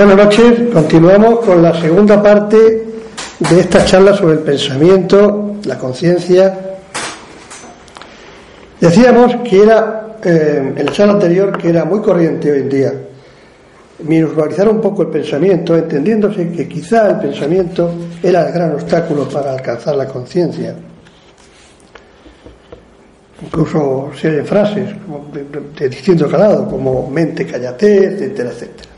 Buenas noches, continuamos con la segunda parte de esta charla sobre el pensamiento, la conciencia. Decíamos que era, eh, en la charla anterior, que era muy corriente hoy en día minusvalorizar un poco el pensamiento, entendiéndose que quizá el pensamiento era el gran obstáculo para alcanzar la conciencia. Incluso se oyen frases de, de distinto calado, como mente cállate, etcétera, etcétera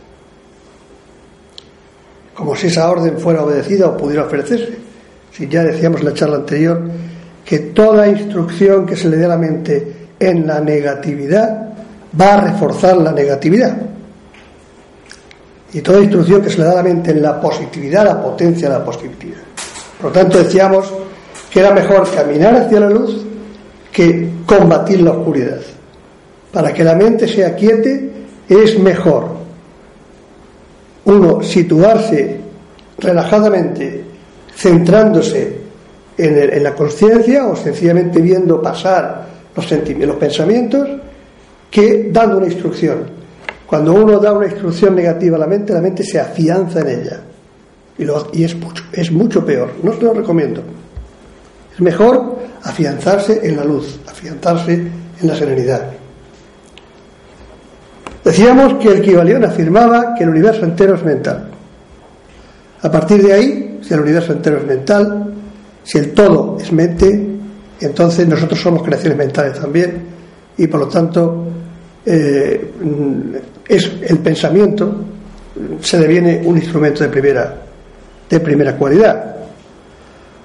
como si esa orden fuera obedecida o pudiera ofrecerse. Si ya decíamos en la charla anterior que toda instrucción que se le dé a la mente en la negatividad va a reforzar la negatividad. Y toda instrucción que se le da a la mente en la positividad la potencia la positividad. Por lo tanto, decíamos que era mejor caminar hacia la luz que combatir la oscuridad. Para que la mente sea quiete es mejor uno situarse relajadamente, centrándose en, la conciencia o sencillamente viendo pasar los, los pensamientos, que dando una instrucción. Cuando uno da una instrucción negativa a la mente, la mente se afianza en ella. Y, y es, mucho, es mucho peor. No se lo recomiendo. Es mejor afianzarse en la luz, afianzarse en la serenidad. Decíamos que el Kibalión afirmaba que el universo entero es mental. A partir de ahí, si el universo entero es mental, si el todo es mente, entonces nosotros somos creaciones mentales también y por lo tanto eh, es el pensamiento se deviene un instrumento de primera de primera cualidad.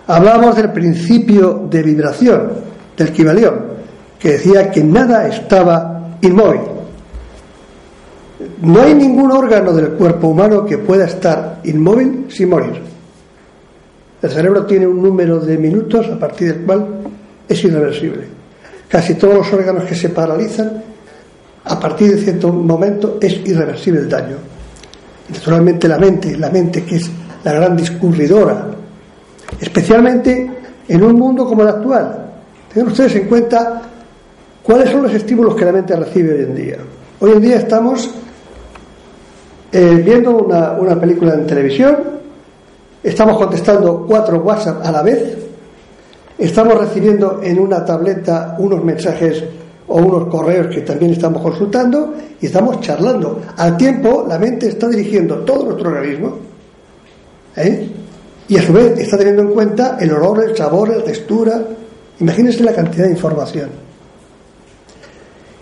Hablamos del principio de vibración del Kibalión, que decía que nada estaba inmóvil, no hay ningún órgano del cuerpo humano que pueda estar inmóvil sin morir. El cerebro tiene un número de minutos a partir del cual es irreversible. Casi todos los órganos que se paralizan, a partir de cierto momento es irreversible el daño. Naturalmente la mente, la mente que es la gran discurridora, especialmente en un mundo como el actual. Tengan ustedes en cuenta cuáles son los estímulos que la mente recibe hoy en día. Hoy en día estamos eh, viendo una, una película en televisión, estamos contestando cuatro WhatsApp a la vez, estamos recibiendo en una tableta unos mensajes o unos correos que también estamos consultando y estamos charlando. Al tiempo, la mente está dirigiendo todo nuestro organismo ¿eh? y a su vez está teniendo en cuenta el olor, el sabor, la textura. Imagínense la cantidad de información.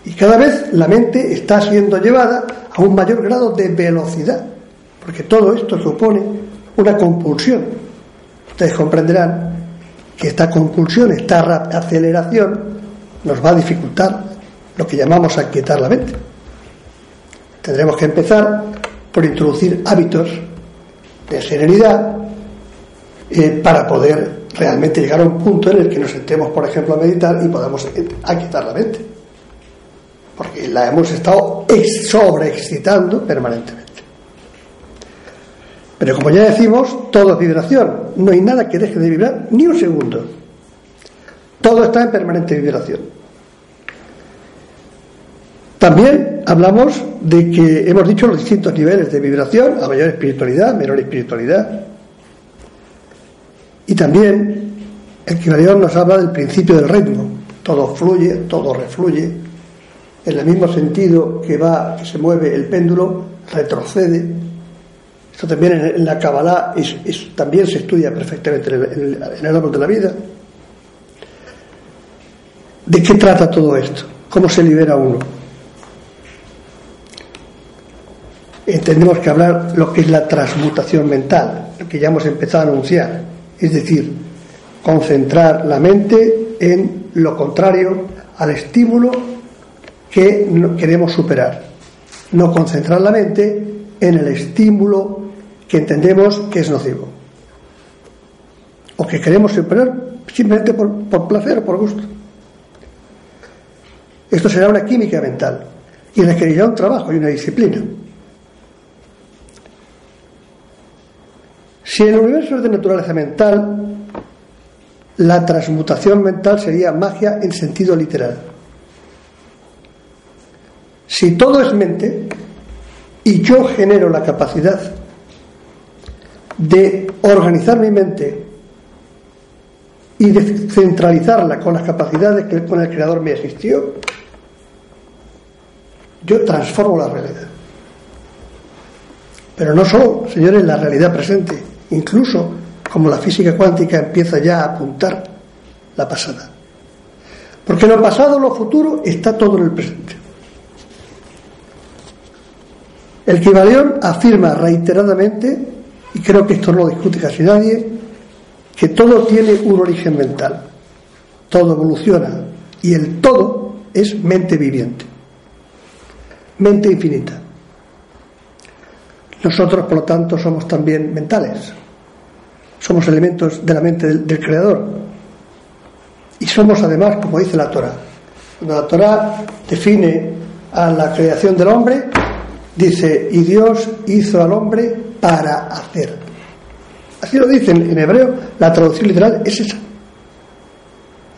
Y cada vez la mente está siendo llevada a un mayor grado de velocidad, porque todo esto supone una compulsión. Ustedes comprenderán que esta compulsión, esta aceleración, nos va a dificultar lo que llamamos aquietar la mente. Tendremos que empezar por introducir hábitos de serenidad, eh, para poder realmente llegar a un punto en el que nos sentemos, por ejemplo, a meditar y podamos quitar la mente. Porque la hemos estado sobreexcitando permanentemente. Pero como ya decimos, todo es vibración. No hay nada que deje de vibrar ni un segundo. Todo está en permanente vibración. También hablamos de que hemos dicho los distintos niveles de vibración, a mayor espiritualidad, menor espiritualidad. Y también el Kibalión nos habla del principio del ritmo. Todo fluye, todo refluye. En el mismo sentido que va, que se mueve el péndulo, retrocede. Esto también en, la Kabbalah también se estudia perfectamente en el, en árbol de la vida. ¿De qué trata todo esto? ¿Cómo se libera uno? Entendemos que hablar lo que es la transmutación mental, lo que ya hemos empezado a anunciar, es decir, concentrar la mente en lo contrario al estímulo que queremos superar, no concentrar la mente en el estímulo que entendemos que es nocivo o que queremos superar simplemente por, placer o por gusto. Esto será una química mental y requerirá un trabajo y una disciplina. Si el universo es de naturaleza mental, la transmutación mental sería magia en sentido literal. Si todo es mente y yo genero la capacidad de organizar mi mente y de centralizarla con las capacidades que con el creador me existió, yo transformo la realidad. Pero no solo, señores, la realidad presente, incluso como la física cuántica empieza ya a apuntar la pasada. Porque lo pasado, lo futuro, está todo en el presente. El Kibalión afirma reiteradamente, y creo que esto no lo discute casi nadie, que todo tiene un origen mental, todo evoluciona, y el todo es mente viviente mente infinita. Nosotros, por lo tanto, somos también mentales. Somos elementos de la mente del, Creador. Y somos además, como dice la Torah. Cuando la Torah define a la creación del hombre, dice, y Dios hizo al hombre para hacer. Así lo dice en hebreo, la traducción literal es esa.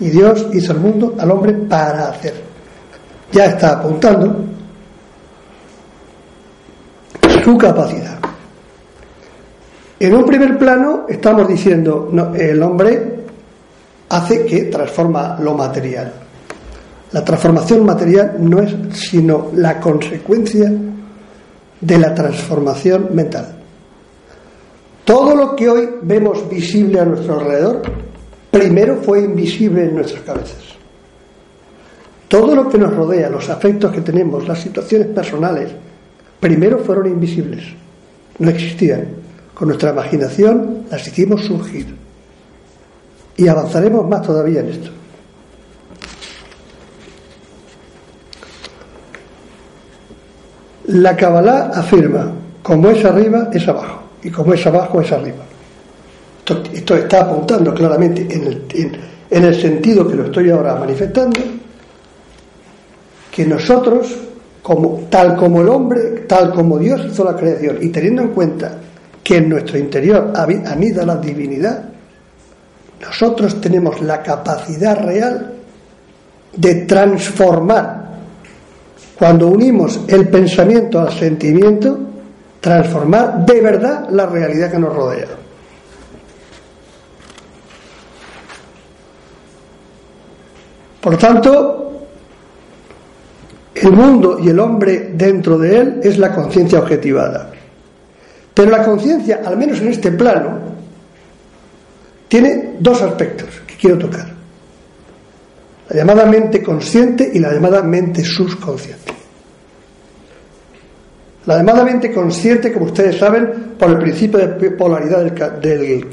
Y Dios hizo al mundo, al hombre, para hacer. Ya está apuntando su capacidad. En un primer plano estamos diciendo, el hombre hace que transforma lo material. La transformación material no es sino la consecuencia de la transformación mental. Todo lo que hoy vemos visible a nuestro alrededor, primero fue invisible en nuestras cabezas. Todo lo que nos rodea, los afectos que tenemos, las situaciones personales, primero fueron invisibles, no existían. Con nuestra imaginación las hicimos surgir. Y avanzaremos más todavía en esto. La Kabbalah afirma, como es arriba, es abajo, y como es abajo, es arriba. Esto, está apuntando claramente en el, en el sentido que lo estoy ahora manifestando, que nosotros tal como el hombre, tal como Dios hizo la creación, y teniendo en cuenta que en nuestro interior anida la divinidad, nosotros tenemos la capacidad real de transformar, cuando unimos el pensamiento al sentimiento, transformar de verdad la realidad que nos rodea. Por tanto, el mundo y el hombre dentro de él es la conciencia objetivada. Pero la conciencia, al menos en este plano, tiene dos aspectos que quiero tocar. La llamada mente consciente y la llamada mente subconsciente. La llamada mente consciente, como ustedes saben, por el principio de polaridad del, del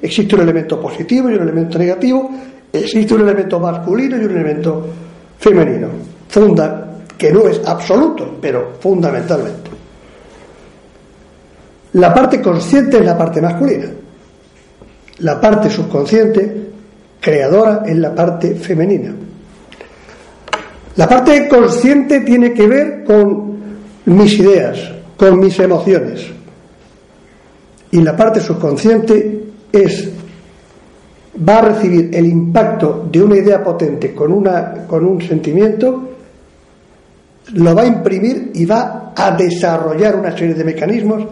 existe un elemento positivo y un elemento negativo, existe un elemento masculino y un elemento femenino funda, que no es absoluto, pero fundamentalmente. La parte consciente es la parte masculina La parte subconsciente, creadora, es la parte femenina. La parte consciente tiene que ver con mis ideas, con mis emociones. Y la parte subconsciente es va a recibir el impacto de una idea potente con, una, con un sentimiento, lo va a imprimir y va a desarrollar una serie de mecanismos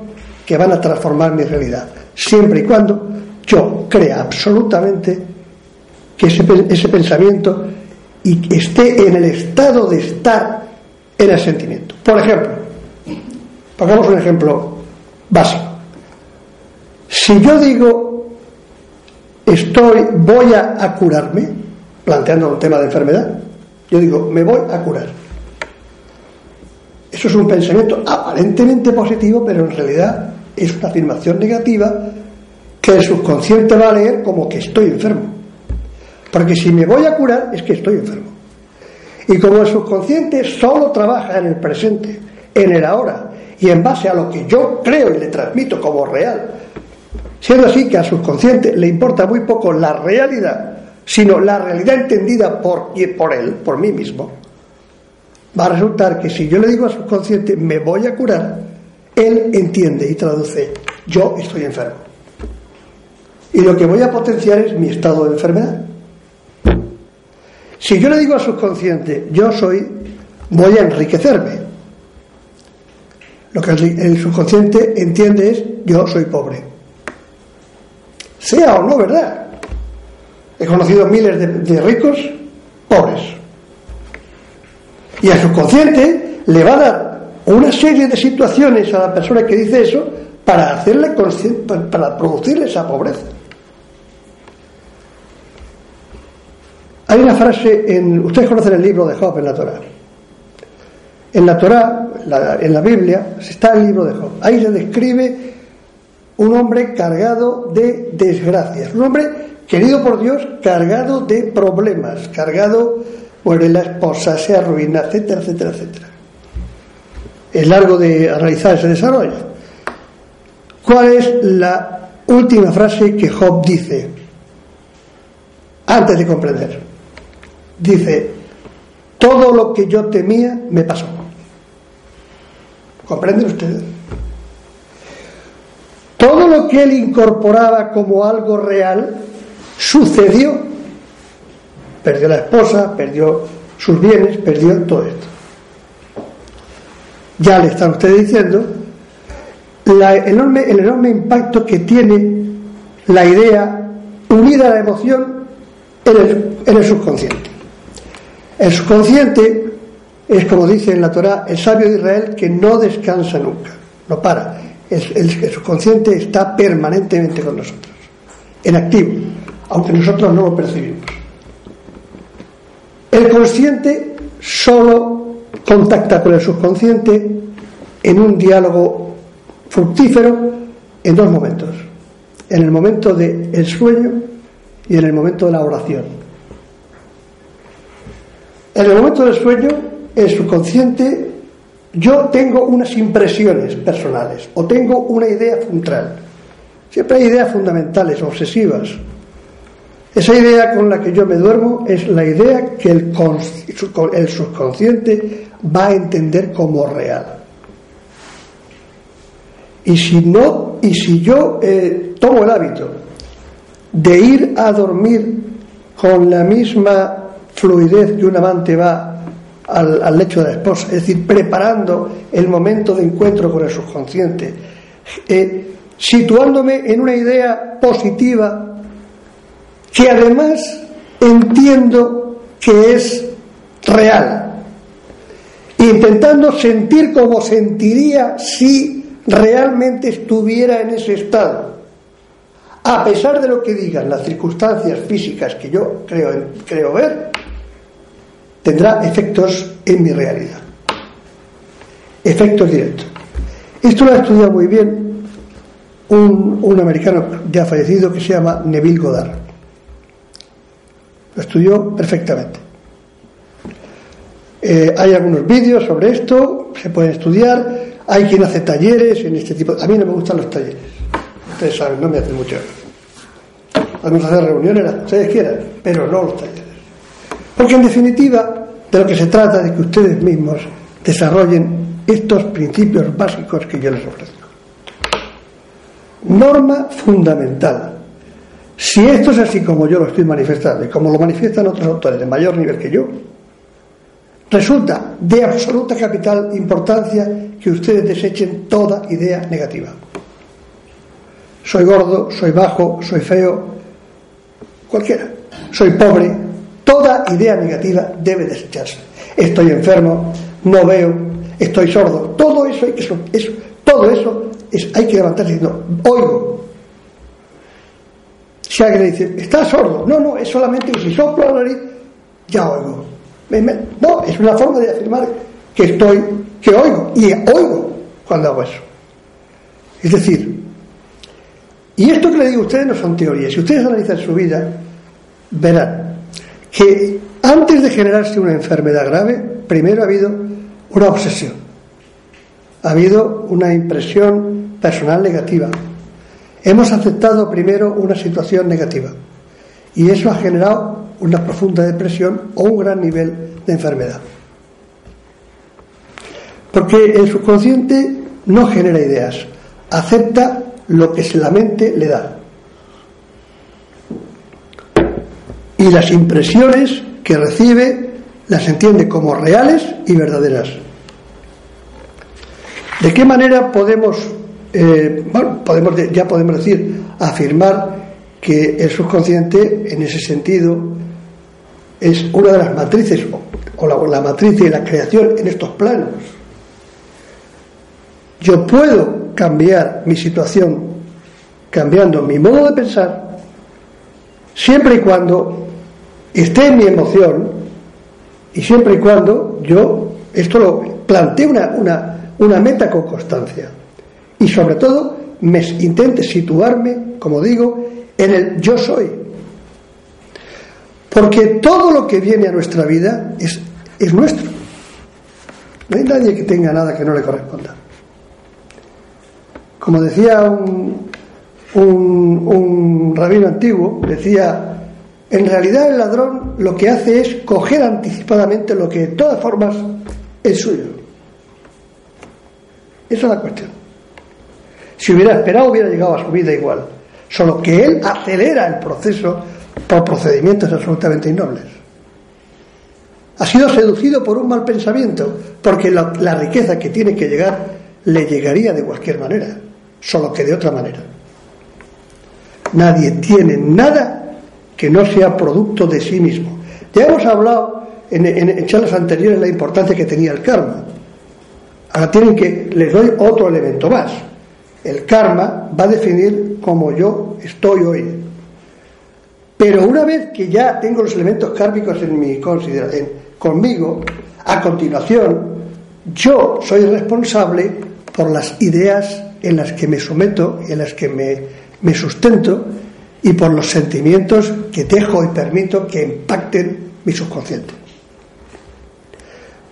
que van a transformar mi realidad, siempre y cuando yo crea absolutamente que ese, ese pensamiento y esté en el estado de estar en el sentimiento. Por ejemplo, pongamos un ejemplo básico. Si yo digo estoy, voy a, curarme, planteando un tema de enfermedad, yo digo, me voy a curar. Eso es un pensamiento aparentemente positivo, pero en realidad es una afirmación negativa que el subconsciente va a leer como que estoy enfermo. Porque si me voy a curar es que estoy enfermo. Y como el subconsciente solo trabaja en el presente, en el ahora, y en base a lo que yo creo y le transmito como real, siendo así que al subconsciente le importa muy poco la realidad, sino la realidad entendida por, por él, por mí mismo, va a resultar que si yo le digo al subconsciente me voy a curar, él entiende y traduce yo estoy enfermo. Y lo que voy a potenciar es mi estado de enfermedad. Si yo le digo al subconsciente, yo soy, voy a enriquecerme. Lo que el subconsciente entiende es, yo soy pobre. Sea o no verdad. He conocido miles de, ricos pobres. Y al subconsciente le va a dar una serie de situaciones a la persona que dice eso para hacerle para producirle esa pobreza. Hay una frase en. Ustedes conocen el libro de Job en la Torah. En la Torah, en la Biblia, está el libro de Job. Ahí se describe un hombre cargado de desgracias. Un hombre querido por Dios, cargado de problemas, cargado, muere la esposa, se arruina, etcétera, etcétera, etcétera. Es largo de analizar ese desarrollo. ¿Cuál es la última frase que Job dice antes de comprender? Dice, todo lo que yo temía me pasó. ¿Comprenden ustedes? Todo lo que él incorporaba como algo real sucedió. Perdió la esposa, perdió sus bienes, perdió todo esto. Ya le están ustedes diciendo el enorme impacto que tiene la idea unida a la emoción en el subconsciente. El subconsciente es, como dice en la Torah, el sabio de Israel que no descansa nunca, no para. El, subconsciente está permanentemente con nosotros, en activo, aunque nosotros no lo percibimos. El consciente solo contacta con el subconsciente en un diálogo fructífero en dos momentos, en el momento del sueño y en el momento de la oración. En el momento del sueño, el subconsciente, yo tengo unas impresiones personales o tengo una idea central. Siempre hay ideas fundamentales, obsesivas. Esa idea con la que yo me duermo es la idea que el, subconsciente va a entender como real. Y si no, y si yo eh, tomo el hábito de ir a dormir con la misma fluidez que un amante va al, lecho de la esposa, es decir, preparando el momento de encuentro con el subconsciente, eh, situándome en una idea positiva que además entiendo que es real, intentando sentir como sentiría si realmente estuviera en ese estado. A pesar de lo que digan las circunstancias físicas que yo creo, creo ver, tendrá efectos en mi realidad. Efectos directos. Esto lo ha estudiado muy bien un, americano ya fallecido que se llama Neville Goddard. Lo estudió perfectamente. Eh, hay algunos vídeos sobre esto, se pueden estudiar. Hay quien hace talleres en este tipo. A mí no me gustan los talleres. Ustedes saben, no me hacen mucho. podemos hacer reuniones las ustedes quieran, pero no los talleres. Porque en definitiva, de lo que se trata es que ustedes mismos desarrollen estos principios básicos que yo les ofrezco. Norma fundamental. Si esto es así como yo lo estoy manifestando y como lo manifiestan otros autores de mayor nivel que yo, resulta de absoluta capital importancia que ustedes desechen toda idea negativa. Soy gordo, soy bajo, soy feo, cualquiera. Soy pobre. Toda idea negativa debe desecharse. Estoy enfermo, no veo, estoy sordo. Todo eso, eso, eso todo eso es, hay que levantarse diciendo, oigo. Si alguien le dice, está sordo, no, no, es solamente que si soplo la nariz, ya oigo. No, es una forma de afirmar que estoy, que oigo, y oigo cuando hago eso. Es decir, y esto que le digo a ustedes no son teorías. Si ustedes analizan su vida, verán que antes de generarse una enfermedad grave, primero ha habido una obsesión, ha habido una impresión personal negativa. Hemos aceptado primero una situación negativa y eso ha generado una profunda depresión o un gran nivel de enfermedad. Porque el subconsciente no genera ideas, acepta lo que la mente le da. Y las impresiones que recibe las entiende como reales y verdaderas. ¿De qué manera podemos, eh, podemos ya podemos decir, afirmar que el subconsciente en ese sentido es una de las matrices, o la matriz de la creación en estos planos? Yo puedo cambiar mi situación cambiando mi modo de pensar, siempre y cuando esté en mi emoción y siempre y cuando yo esto lo plantee una, una, una meta con constancia y sobre todo me intente situarme, como digo, en el yo soy. Porque todo lo que viene a nuestra vida es, es nuestro. No hay nadie que tenga nada que no le corresponda. Como decía un, un, rabino antiguo, decía, en realidad el ladrón lo que hace es coger anticipadamente lo que de todas formas es suyo. Esa es la cuestión. Si hubiera esperado hubiera llegado a su vida igual, solo que él acelera el proceso por procedimientos absolutamente innobles. Ha sido seducido por un mal pensamiento, porque la riqueza que tiene que llegar le llegaría de cualquier manera solo que de otra manera. Nadie tiene nada que no sea producto de sí mismo. Ya hemos hablado en, en, charlas anteriores la importancia que tenía el karma. Ahora tienen que, les doy otro elemento más. El karma va a definir cómo yo estoy hoy. Pero una vez que ya tengo los elementos kármicos en mi consideración, conmigo, a continuación, yo soy responsable por las ideas en las que me someto, en las que me, sustento y por los sentimientos que dejo y permito que impacten mi subconsciente.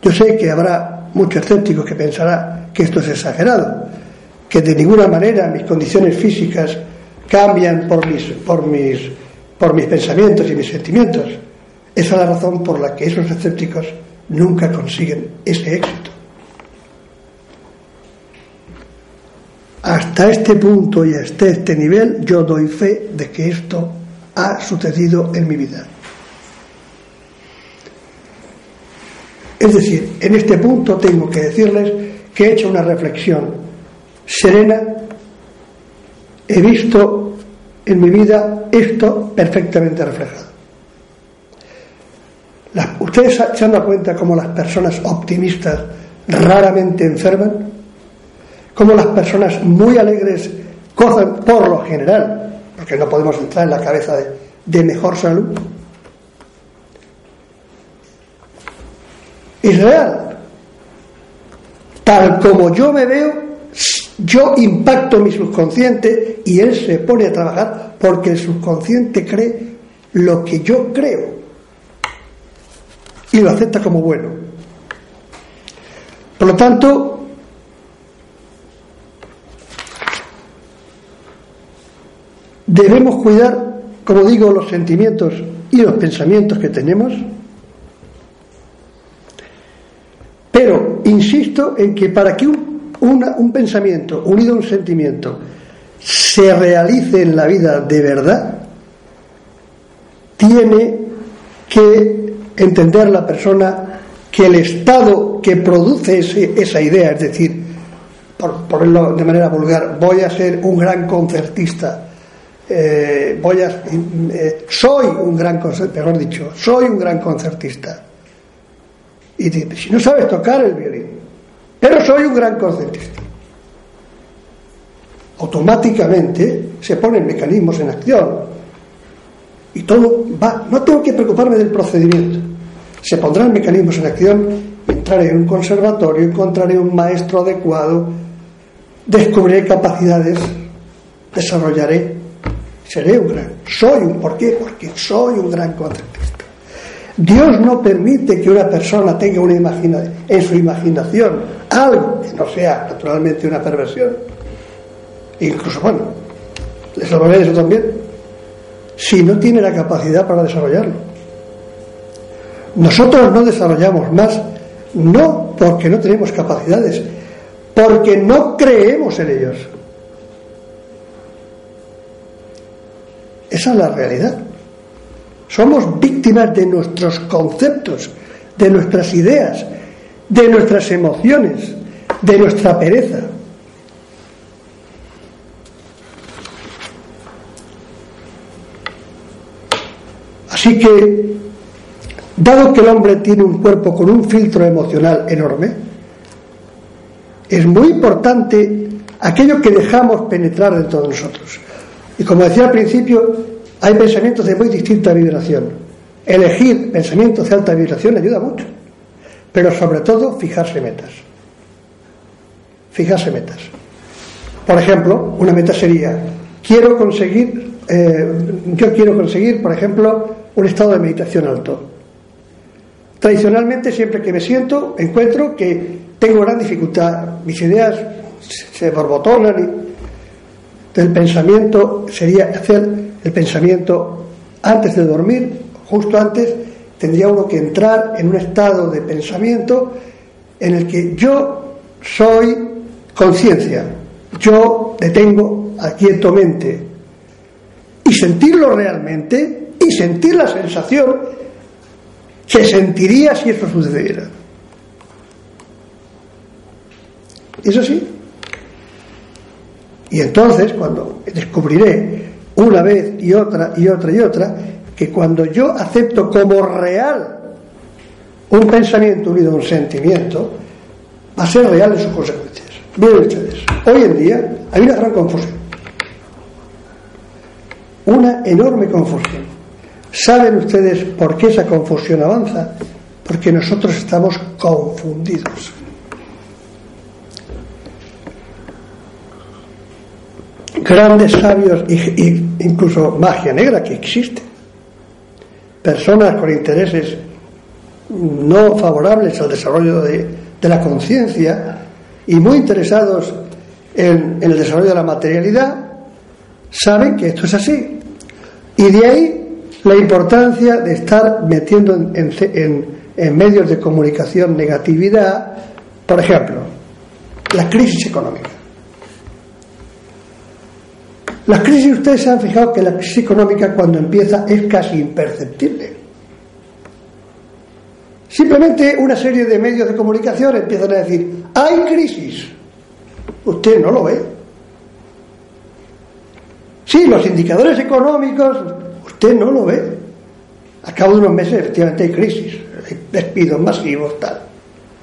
Yo sé que habrá muchos escépticos que pensará que esto es exagerado, que de ninguna manera mis condiciones físicas cambian por mis, por mis, por mis pensamientos y mis sentimientos. Esa es la razón por la que esos escépticos nunca consiguen ese éxito. Hasta este punto y hasta este nivel yo doy fe de que esto ha sucedido en mi vida. Es decir, en este punto tengo que decirles que he hecho una reflexión serena, he visto en mi vida esto perfectamente reflejado. ¿Ustedes se han dado cuenta cómo las personas optimistas raramente enferman? Cómo las personas muy alegres gozan por lo general, porque no podemos entrar en la cabeza de, mejor salud. Es real. Tal como yo me veo, yo impacto mi subconsciente y él se pone a trabajar porque el subconsciente cree lo que yo creo y lo acepta como bueno. Por lo tanto, debemos cuidar como digo, los sentimientos y los pensamientos que tenemos. Pero insisto en que para que un, un pensamiento unido a un sentimiento se realice en la vida de verdad, tiene que entender la persona que el estado que produce esa idea, es decir, por ponerlo de manera vulgar, voy a ser un gran concertista, eh, voy a, eh, soy un gran mejor dicho, soy un gran concertista. Y dice, si no sabes tocar el violín, pero soy un gran concertista. Automáticamente se ponen mecanismos en acción y todo va, no tengo que preocuparme del procedimiento. Se pondrán mecanismos en acción, entraré en un conservatorio, encontraré un maestro adecuado, descubriré capacidades, desarrollaré seré un gran, soy un, ¿por qué? Porque soy un gran concertista. Dios no permite que una persona tenga una imagina, en su imaginación algo que no sea naturalmente una perversión. Incluso, bueno, les lo eso también, si no tiene la capacidad para desarrollarlo. Nosotros no desarrollamos más, no porque no tenemos capacidades, porque no creemos en ellos. Esa es la realidad. Somos víctimas de nuestros conceptos, de nuestras ideas, de nuestras emociones, de nuestra pereza. Así que, dado que el hombre tiene un cuerpo con un filtro emocional enorme, es muy importante aquello que dejamos penetrar dentro de nosotros. Y como decía al principio, hay pensamientos de muy distinta vibración. Elegir pensamientos de alta vibración ayuda mucho, pero sobre todo fijarse metas. Fijarse metas. Por ejemplo, una meta sería, quiero conseguir, eh, yo quiero conseguir, por ejemplo, un estado de meditación alto. Tradicionalmente, siempre que me siento, encuentro que tengo gran dificultad, mis ideas se borbotonan y del pensamiento sería hacer el pensamiento antes de dormir, justo antes, tendría uno que entrar en un estado de pensamiento en el que yo soy conciencia, yo detengo, aquieto mente y sentirlo realmente y sentir la sensación que sentiría si esto sucediera. ¿Es así? Y entonces, cuando descubriré una vez y otra y otra y otra, que cuando yo acepto como real un pensamiento unido a un sentimiento, va a ser real en sus consecuencias. Miren ustedes, hoy en día hay una gran confusión. Una enorme confusión. ¿Saben ustedes por qué esa confusión avanza? Porque nosotros estamos confundidos. Grandes sabios e incluso magia negra que existe. Personas con intereses no favorables al desarrollo de, la conciencia y muy interesados en, el desarrollo de la materialidad, saben que esto es así. Y de ahí la importancia de estar metiendo en medios de comunicación negatividad, por ejemplo, la crisis económica. La crisis, ustedes se han fijado que la crisis económica cuando empieza es casi imperceptible. Simplemente una serie de medios de comunicación empiezan a decir, hay crisis. Usted no lo ve. Sí, los indicadores económicos, usted no lo ve. A cabo de unos meses efectivamente hay crisis, hay despidos masivos, tal.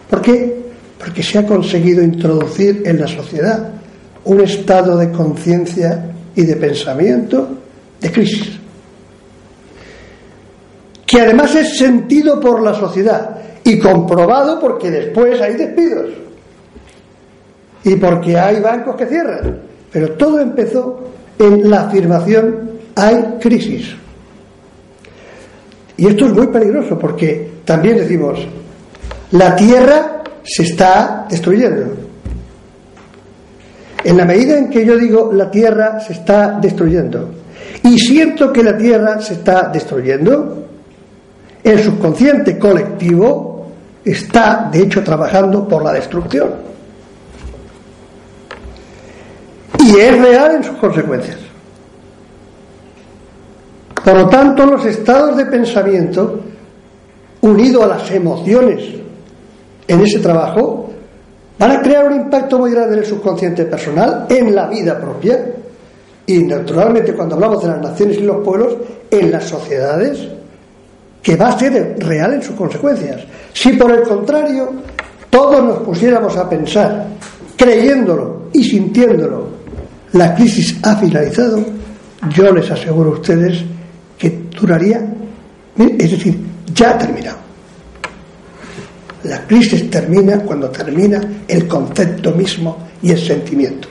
¿Por qué? Porque se ha conseguido introducir en la sociedad un estado de conciencia y de pensamiento de crisis, que además es sentido por la sociedad y comprobado porque después hay despidos y porque hay bancos que cierran. Pero todo empezó en la afirmación hay crisis. Y esto es muy peligroso porque también decimos, la tierra se está destruyendo. En la medida en que yo digo la tierra se está destruyendo y siento que la Tierra se está destruyendo, el subconsciente colectivo está, de hecho, trabajando por la destrucción. Y es real en sus consecuencias. Por lo tanto, los estados de pensamiento, unidos a las emociones en ese trabajo, van a crear un impacto muy grande en el subconsciente personal, en la vida propia, y naturalmente cuando hablamos de las naciones y los pueblos, en las sociedades, que va a ser real en sus consecuencias. Si por el contrario todos nos pusiéramos a pensar, creyéndolo y sintiéndolo, la crisis ha finalizado, yo les aseguro a ustedes que duraría, es decir, ya ha terminado. La crisis termina cuando termina el concepto mismo y el sentimiento.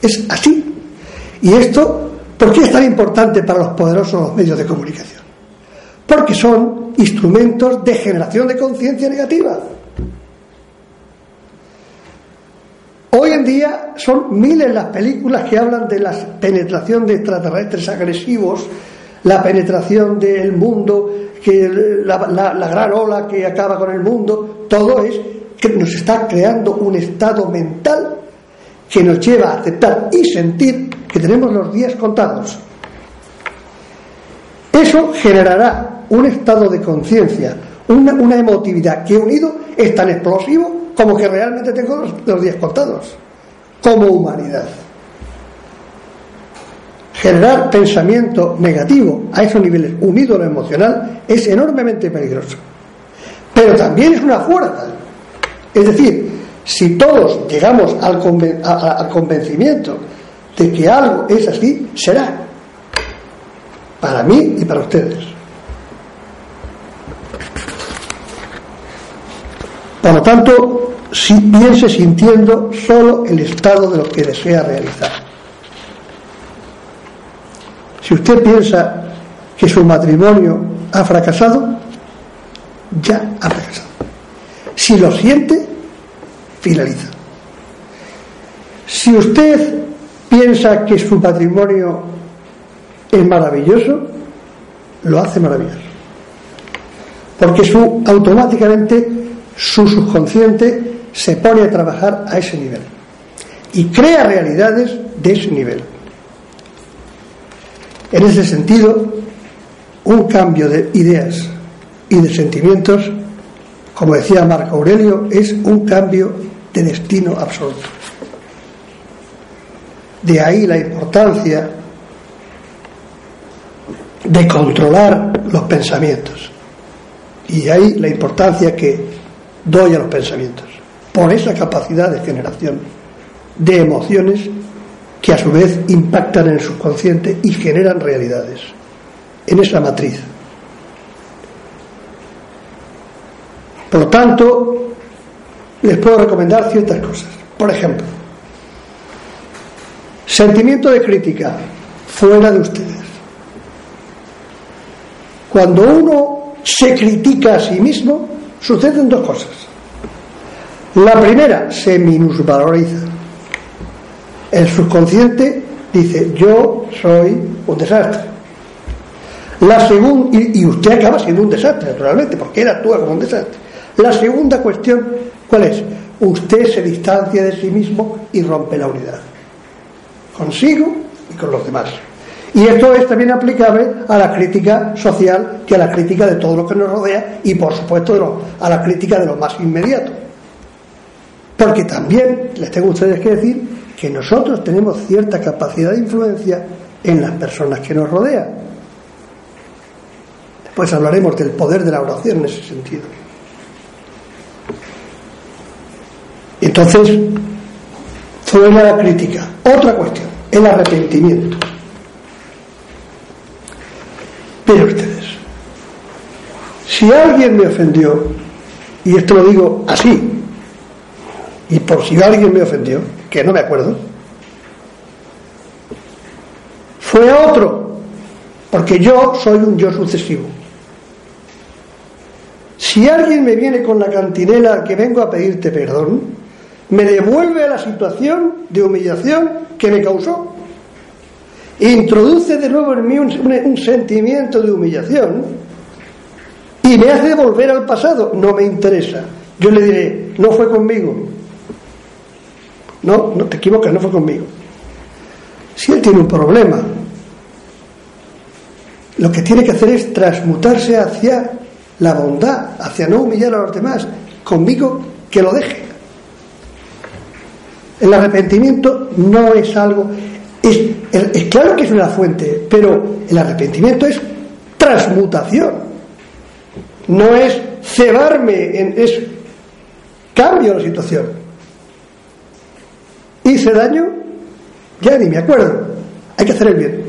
Es así. Y esto, ¿por qué es tan importante para los poderosos los medios de comunicación? Porque son instrumentos de generación de conciencia negativa. Hoy en día son miles las películas que hablan de la penetración de extraterrestres agresivos, la penetración del mundo, que la, gran ola que acaba con el mundo, todo es que nos está creando un estado mental que nos lleva a aceptar y sentir que tenemos los días contados. Eso generará un estado de conciencia, una, una emotividad que unido es tan explosivo como que realmente tengo los, días contados, como humanidad. Generar pensamiento negativo a esos niveles, unido a lo emocional, es enormemente peligroso. Pero también es una fuerza. Es decir, si todos llegamos al, convencimiento de que algo es así, será. Para mí y para ustedes. Por lo tanto, si piense sintiendo solo el estado de lo que desea realizar. Si usted piensa que su matrimonio ha fracasado, ya ha fracasado. Si lo siente, finaliza. Si usted piensa que su matrimonio es maravilloso, lo hace maravilloso. Porque su automáticamente su subconsciente se pone a trabajar a ese nivel y crea realidades de ese nivel. En ese sentido, un cambio de ideas y de sentimientos, como decía Marco Aurelio, es un cambio de destino absoluto. De ahí la importancia de controlar los pensamientos. Y de ahí la importancia que doy a los pensamientos, por esa capacidad de generación de emociones que a su vez impactan en el subconsciente y generan realidades en esa matriz. Por lo tanto, les puedo recomendar ciertas cosas. Por ejemplo, sentimiento de crítica fuera de ustedes. Cuando uno se critica a sí mismo, suceden dos cosas. La primera, se minusvaloriza. El subconsciente dice, yo soy un desastre. La segunda, y, usted acaba siendo un desastre, naturalmente, porque él actúa como un desastre. La segunda cuestión, ¿cuál es? Usted se distancia de sí mismo y rompe la unidad. Consigo y con los demás. Y esto es también aplicable a la crítica social que a la crítica de todo lo que nos rodea y, por supuesto, a la crítica de lo más inmediato. Porque también les tengo a ustedes que decir que nosotros tenemos cierta capacidad de influencia en las personas que nos rodean. Después hablaremos del poder de la oración en ese sentido. Entonces, fuera la crítica. Otra cuestión, el arrepentimiento. Pero ustedes, si alguien me ofendió, y esto lo digo así, y por si alguien me ofendió, que no me acuerdo, fue otro, porque yo soy un yo sucesivo. Si alguien me viene con la cantinela que vengo a pedirte perdón, me devuelve a la situación de humillación que me causó. introduce de nuevo en mí un, sentimiento de humillación y me hace volver al pasado, no me interesa. Yo le diré, no fue conmigo. No, no te equivocas, no fue conmigo. Si él tiene un problema, lo que tiene que hacer es transmutarse hacia la bondad, hacia no humillar a los demás. Conmigo, que lo deje. El arrepentimiento no es algo, es, claro que es una fuente, pero el arrepentimiento es transmutación. No es cebarme, en, es cambio la situación. Hice daño, ya ni me acuerdo. Hay que hacer el bien.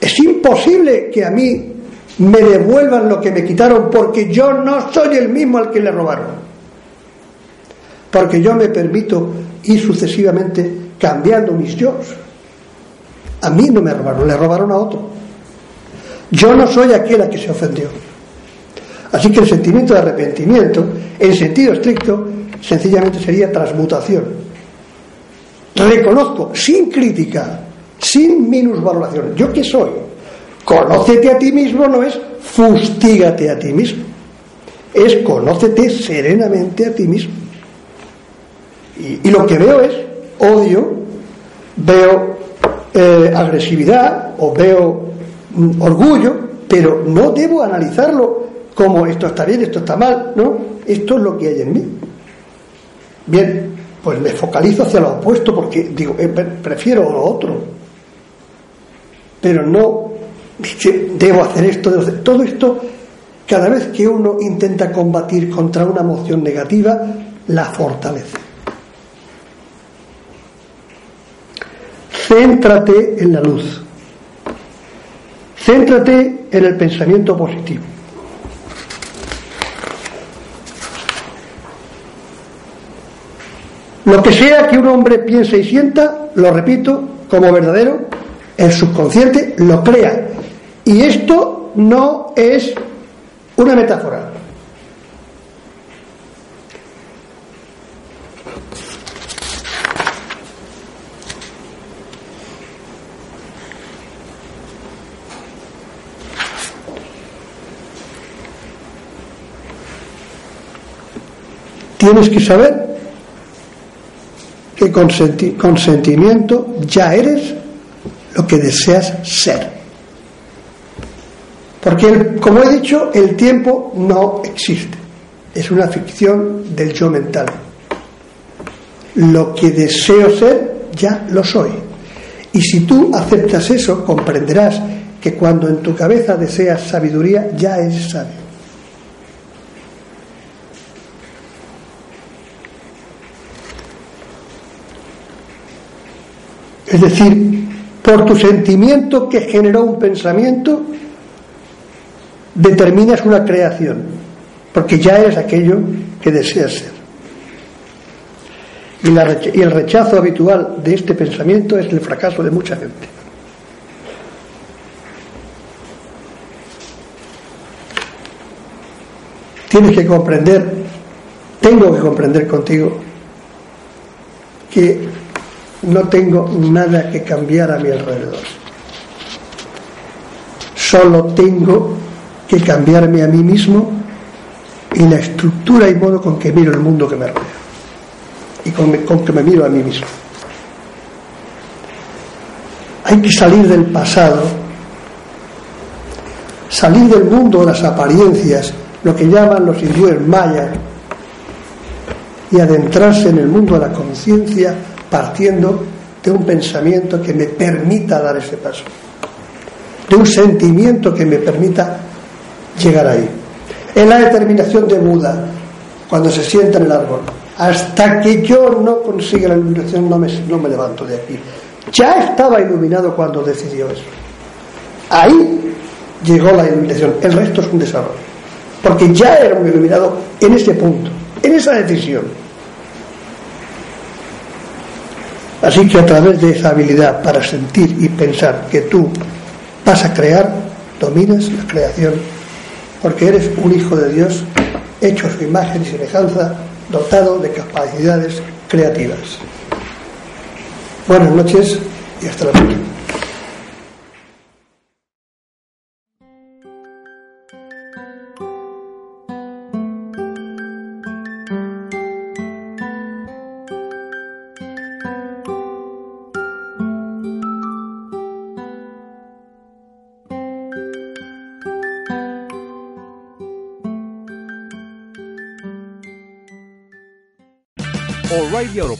Es imposible que a mí me devuelvan lo que me quitaron porque yo no soy el mismo al que le robaron. Porque yo me permito ir sucesivamente cambiando mis yo. A mí no me robaron, le robaron a otro. Yo no soy aquel a que se ofendió. Así que el sentimiento de arrepentimiento, en sentido estricto, sencillamente sería transmutación. Reconozco, sin crítica, sin minusvaloración. ¿Yo qué soy? Conócete a ti mismo no es fustígate a ti mismo. Es conócete serenamente a ti mismo. Y, lo que veo es odio, veo eh, agresividad o veo mm, orgullo, pero no debo analizarlo como esto está bien, esto está mal, ¿no? Esto es lo que hay en mí. Bien, pues me focalizo hacia lo opuesto porque digo, eh, prefiero lo otro pero no debo hacer esto, debo hacer todo esto. Cada vez que uno intenta combatir contra una emoción negativa, la fortalece. Céntrate en la luz. Céntrate en el pensamiento positivo. Lo que sea que un hombre piense y sienta, lo repito, como verdadero, el subconsciente lo crea. Y esto no es una metáfora. Tienes que saber que con, sentimiento ya eres lo que deseas ser. Porque, como he dicho, el tiempo no existe. Es una ficción del yo mental. Lo que deseo ser, ya lo soy. Y si tú aceptas eso, comprenderás que cuando en tu cabeza deseas sabiduría, ya es sabio. Es decir, por tu sentimiento que generó un pensamiento, determinas una creación, porque ya eres aquello que deseas ser. Y, y el rechazo habitual de este pensamiento es el fracaso de mucha gente. Tienes que comprender, tengo que comprender contigo, que no tengo nada que cambiar a mi alrededor. Solo tengo que cambiarme a mí mismo y la estructura y modo con que miro el mundo que me rodea y con, que me miro a mí mismo. Hay que salir del pasado, salir del mundo de las apariencias, lo que llaman los hindúes mayas, y adentrarse en el mundo de la conciencia partiendo de un pensamiento que me permita dar ese paso, de un sentimiento que me permita llegar ahí. En la determinación de Buda, cuando se sienta en el árbol, hasta que yo no consiga la iluminación no me, no me levanto de aquí. Ya estaba iluminado cuando decidió eso. Ahí llegó la iluminación, el resto es un desarrollo. Porque ya era un iluminado en ese punto, en esa decisión. Así que a través de esa habilidad para sentir y pensar que tú vas a crear, dominas la creación, porque eres un hijo de Dios, hecho a su imagen y semejanza, dotado de capacidades creativas. Buenas noches y hasta la próxima.